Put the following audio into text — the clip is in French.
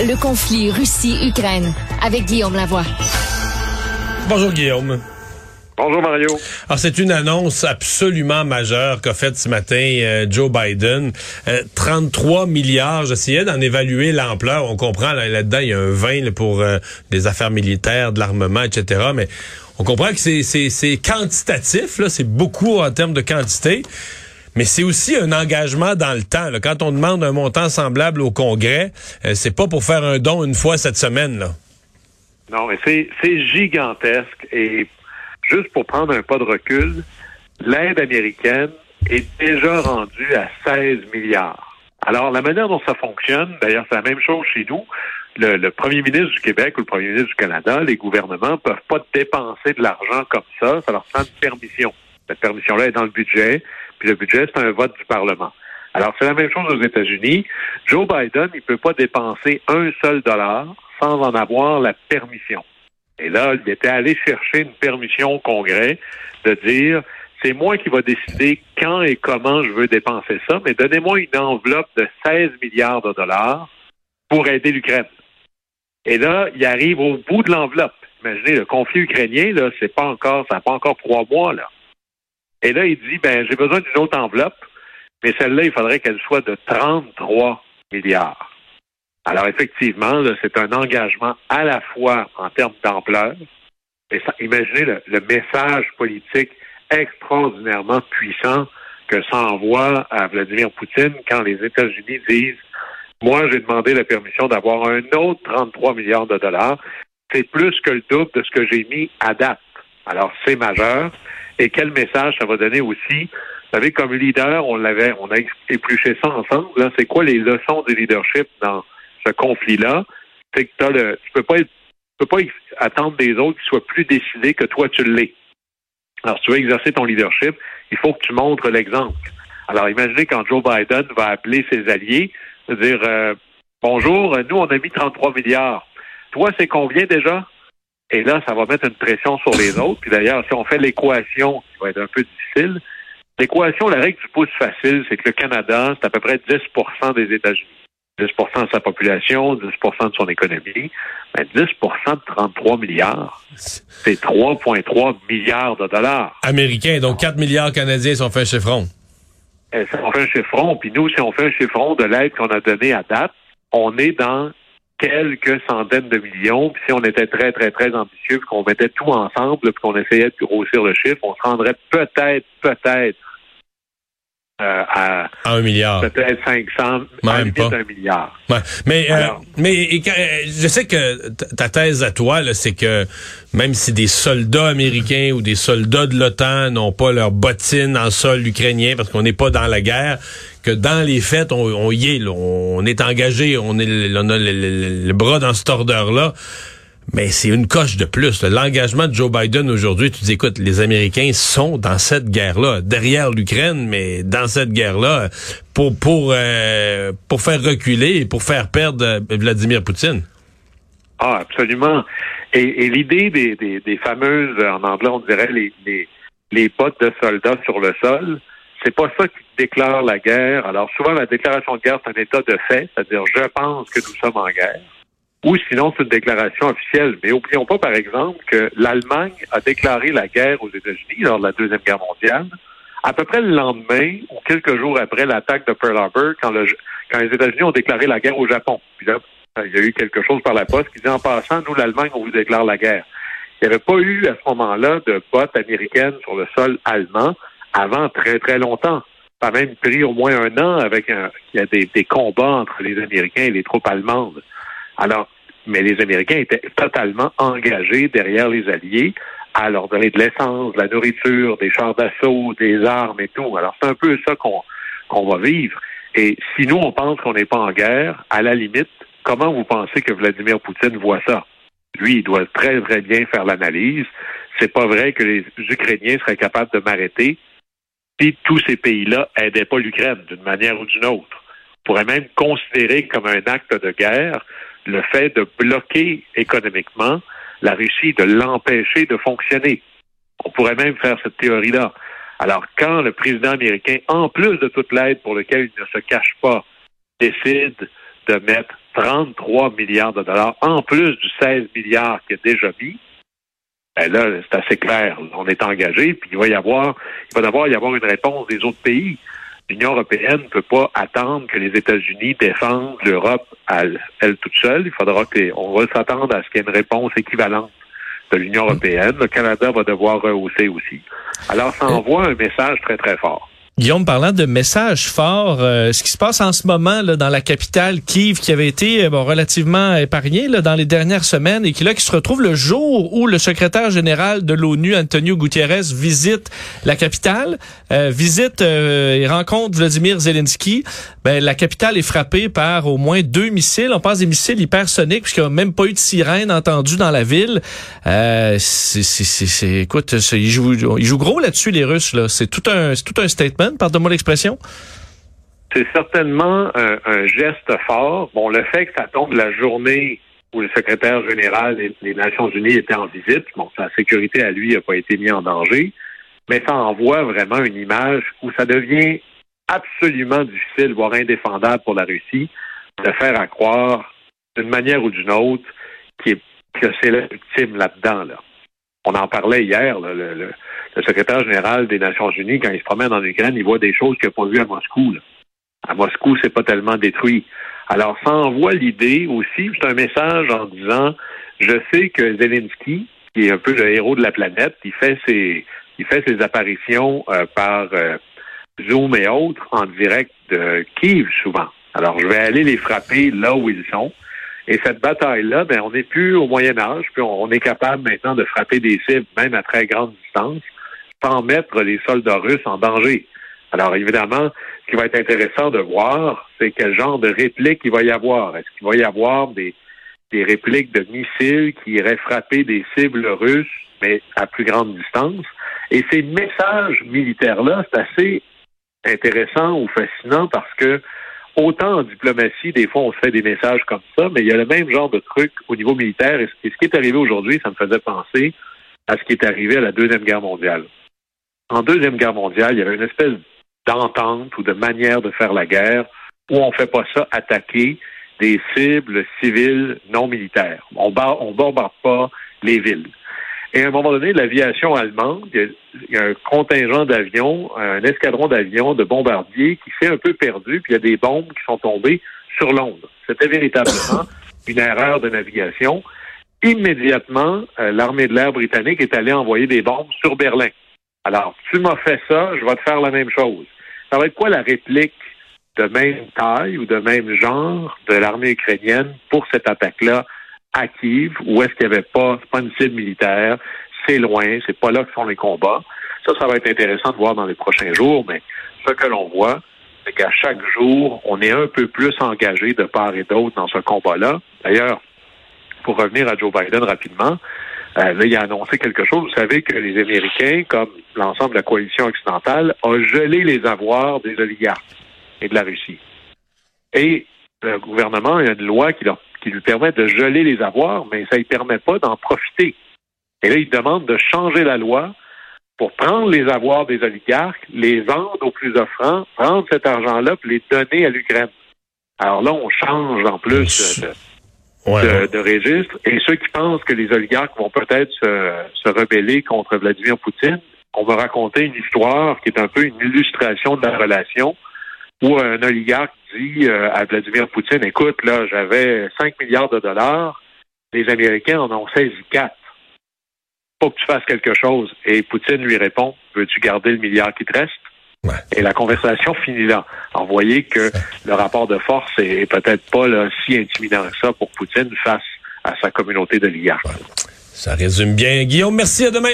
Le conflit Russie-Ukraine avec Guillaume Lavoie. Bonjour Guillaume. Bonjour Mario. Alors c'est une annonce absolument majeure qu'a faite ce matin euh, Joe Biden. 33 euh, milliards, j'essayais d'en évaluer l'ampleur. On comprend là-dedans, il y a un 20 pour euh, des affaires militaires, de l'armement, etc. Mais on comprend que c'est quantitatif, là, c'est beaucoup en termes de quantité. Mais c'est aussi un engagement dans le temps. Quand on demande un montant semblable au Congrès, c'est pas pour faire un don une fois cette semaine. Là. Non, mais c'est gigantesque. Et juste pour prendre un pas de recul, l'aide américaine est déjà rendue à 16 milliards. Alors, la manière dont ça fonctionne, d'ailleurs, c'est la même chose chez nous. Le, premier ministre du Québec ou le premier ministre du Canada, les gouvernements peuvent pas dépenser de l'argent comme ça. Ça leur prend une permission. Cette permission-là est dans le budget, puis le budget, c'est un vote du Parlement. Alors, c'est la même chose aux États-Unis. Joe Biden, il peut pas dépenser un seul dollar sans en avoir la permission. Et là, il était allé chercher une permission au Congrès de dire c'est moi qui va décider quand et comment je veux dépenser ça, mais donnez-moi une enveloppe de 16 milliards de dollars pour aider l'Ukraine. Et là, il arrive au bout de l'enveloppe. Imaginez, le conflit ukrainien, là, c'est pas encore, ça n'a pas encore trois mois, là. Et là, il dit, ben, j'ai besoin d'une autre enveloppe, mais celle-là, il faudrait qu'elle soit de 33 milliards. Alors effectivement, c'est un engagement à la fois en termes d'ampleur, mais imaginez le, message politique extraordinairement puissant que ça envoie à Vladimir Poutine quand les États-Unis disent moi, j'ai demandé la permission d'avoir un autre 33 milliards de dollars. C'est plus que le double de ce que j'ai mis à date. Alors, c'est majeur. Et quel message ça va donner aussi? Vous savez, comme leader, on l'avait, on a épluché ça ensemble. Là, c'est quoi les leçons du leadership dans ce conflit-là, c'est que tu peux pas tu peux pas attendre des autres qu'ils soient plus décidés que toi tu l'es. Alors, si tu veux exercer ton leadership, il faut que tu montres l'exemple. Alors, imaginez quand Joe Biden va appeler ses alliés, dire euh, Bonjour, nous, on a mis 33 milliards. Toi, c'est combien déjà? Et là, ça va mettre une pression sur les autres. Puis d'ailleurs, si on fait l'équation, qui va être un peu difficile, l'équation, la règle du pouce facile, c'est que le Canada, c'est à peu près 10% des États-Unis. 10% de sa population, 10% de son économie, ben 10% de 33 milliards, c'est 3,3 milliards de dollars. Américains, donc 4 milliards canadiens si on fait un chiffron. Eh, si on fait un chiffron, puis nous, si on fait un chiffron de l'aide qu'on a donné à date, on est dans quelques centaines de millions. Puis si on était très, très, très ambitieux, qu'on mettait tout ensemble, puis qu'on essayait de grossir le chiffre, on se rendrait peut-être, peut-être euh, à, un milliard. Peut-être 500, Même pas. un milliard. Mais, euh, mais je sais que ta thèse à toi, c'est que même si des soldats américains ou des soldats de l'OTAN n'ont pas leurs bottines en sol ukrainien parce qu'on n'est pas dans la guerre, que dans les faits, on, y est, on est engagé, on, est, on a le, bras dans cet ordre-là. Mais c'est une coche de plus. L'engagement de Joe Biden aujourd'hui, tu dis, écoute, les Américains sont dans cette guerre-là, derrière l'Ukraine, mais dans cette guerre-là, pour pour euh, pour faire reculer et pour faire perdre euh, Vladimir Poutine. Ah, absolument. Et, l'idée des, des, fameuses, en anglais, on dirait les, les, de soldats sur le sol, c'est pas ça qui déclare la guerre. Alors souvent, la déclaration de guerre, c'est un état de fait, c'est-à-dire je pense que nous sommes en guerre ou sinon c'est une déclaration officielle. Mais oublions pas, par exemple, que l'Allemagne a déclaré la guerre aux États-Unis lors de la Deuxième Guerre mondiale, à peu près le lendemain ou quelques jours après l'attaque de Pearl Harbor, quand, le, quand les États-Unis ont déclaré la guerre au Japon. Puis là, il y a eu quelque chose par la poste qui dit en passant, nous, l'Allemagne, on vous déclare la guerre. Il n'y avait pas eu à ce moment-là de bottes américaines sur le sol allemand avant très, très longtemps. Ça a même pris au moins un an avec un, il y a des combats entre les Américains et les troupes allemandes. Alors, mais les Américains étaient totalement engagés derrière les Alliés à leur donner de l'essence, de la nourriture, des chars d'assaut, des armes et tout. Alors, c'est un peu ça qu'on qu'on va vivre. Et si nous, on pense qu'on n'est pas en guerre, à la limite, comment vous pensez que Vladimir Poutine voit ça? Lui, il doit très, très bien faire l'analyse. C'est pas vrai que les Ukrainiens seraient capables de m'arrêter si tous ces pays-là aidaient pas l'Ukraine d'une manière ou d'une autre. On pourrait même considérer comme un acte de guerre le fait de bloquer économiquement la Russie, de l'empêcher de fonctionner. On pourrait même faire cette théorie-là. Alors, quand le président américain, en plus de toute l'aide pour laquelle il ne se cache pas, décide de mettre 33 milliards de dollars, en plus du 16 milliards qu'il a déjà mis, ben là, c'est assez clair. On est engagé, puis il va y avoir, il va d'abord y avoir une réponse des autres pays. L'Union européenne ne peut pas attendre que les États-Unis défendent l'Europe à elle toute seule. Il faudra qu'on va s'attendre à ce qu'il y ait une réponse équivalente de l'Union européenne. Le Canada va devoir rehausser aussi. Alors, ça envoie un message très, très fort. Guillaume, parlant de messages forts, euh, ce qui se passe en ce moment là, dans la capitale Kiev, qui avait été euh, bon, relativement épargné là, dans les dernières semaines et qui là qui se retrouve le jour où le secrétaire général de l'ONU, Antonio Gutiérrez, visite la capitale, euh, visite et rencontre Vladimir Zelensky. Ben, la capitale est frappée par au moins deux missiles. On passe des missiles hypersoniques puisqu'il n'y a même pas eu de sirène entendue dans la ville. c'est, écoute, ils jouent gros là-dessus les Russes. Là, c'est tout un, c'est tout un statement pardonne-moi l'expression? C'est certainement un, geste fort. Bon, le fait que ça tombe la journée où le secrétaire général des, Nations Unies était en visite, bon, sa sécurité à lui n'a pas été mise en danger, mais ça envoie vraiment une image où ça devient absolument difficile, voire indéfendable pour la Russie, de faire à croire d'une manière ou d'une autre que c'est la victime là-dedans. Là. On en parlait hier, le, secrétaire général des Nations Unies, quand il se promène en Ukraine, il voit des choses qu'il n'a pas vues à Moscou. À Moscou, c'est pas tellement détruit. Alors, ça envoie l'idée aussi, c'est un message en disant, je sais que Zelensky, qui est un peu le héros de la planète, il fait ses, il fait ses apparitions euh, par euh, Zoom et autres en direct de Kiev souvent. Alors, je vais aller les frapper là où ils sont. Et cette bataille-là, ben, on n'est plus au Moyen Âge, puis on, est capable maintenant de frapper des cibles, même à très grande distance sans mettre les soldats russes en danger. Alors évidemment, ce qui va être intéressant de voir, c'est quel genre de réplique il va y avoir. Est-ce qu'il va y avoir des, des répliques de missiles qui iraient frapper des cibles russes, mais à plus grande distance? Et ces messages militaires-là, c'est assez intéressant ou fascinant parce que autant en diplomatie, des fois, on se fait des messages comme ça, mais il y a le même genre de truc au niveau militaire. Et ce qui est arrivé aujourd'hui, ça me faisait penser à ce qui est arrivé à la Deuxième Guerre mondiale en Deuxième Guerre mondiale, il y avait une espèce d'entente ou de manière de faire la guerre où on ne fait pas ça attaquer des cibles civiles non militaires. On ne bombarde pas les villes. Et à un moment donné, l'aviation allemande, il y, a, un contingent d'avions, un escadron d'avions de bombardiers qui s'est un peu perdu, puis il y a des bombes qui sont tombées sur Londres. C'était véritablement une erreur de navigation. Immédiatement, euh, l'armée de l'air britannique est allée envoyer des bombes sur Berlin. Alors, tu m'as fait ça, je vais te faire la même chose. Ça va être quoi la réplique de même taille ou de même genre de l'armée ukrainienne pour cette attaque-là à Kiev, où est-ce qu'il n'y avait pas, pas une cible militaire, c'est loin, c'est pas là que sont les combats. Ça, ça va être intéressant de voir dans les prochains jours, mais ce que l'on voit, c'est qu'à chaque jour, on est un peu plus engagé de part et d'autre dans ce combat-là. D'ailleurs, pour revenir à Joe Biden rapidement, euh, là, il a annoncé quelque chose. Vous savez que les Américains, comme l'ensemble de la coalition occidentale, ont gelé les avoirs des oligarques et de la Russie. Et le gouvernement a une loi qui, qui lui permet de geler les avoirs, mais ça ne permet pas d'en profiter. Et là, il demande de changer la loi pour prendre les avoirs des oligarques, les vendre aux plus offrants, prendre cet argent-là pour les donner à l'Ukraine. Alors là, on change en plus de, de, registre. Et ceux qui pensent que les oligarques vont peut-être se, se, rebeller contre Vladimir Poutine, on va raconter une histoire qui est un peu une illustration de la relation où un oligarque dit euh, à Vladimir Poutine, écoute, là, j'avais 5 milliards de dollars, les Américains en ont saisi 4. Faut que tu fasses quelque chose. Et Poutine lui répond, veux-tu garder le milliard qui te reste? Et la conversation finit là. Alors, vous voyez que le rapport de force est, peut-être pas si intimidant que ça pour Poutine face à sa communauté d'oligarques. Ça résume bien. Guillaume, merci. À demain.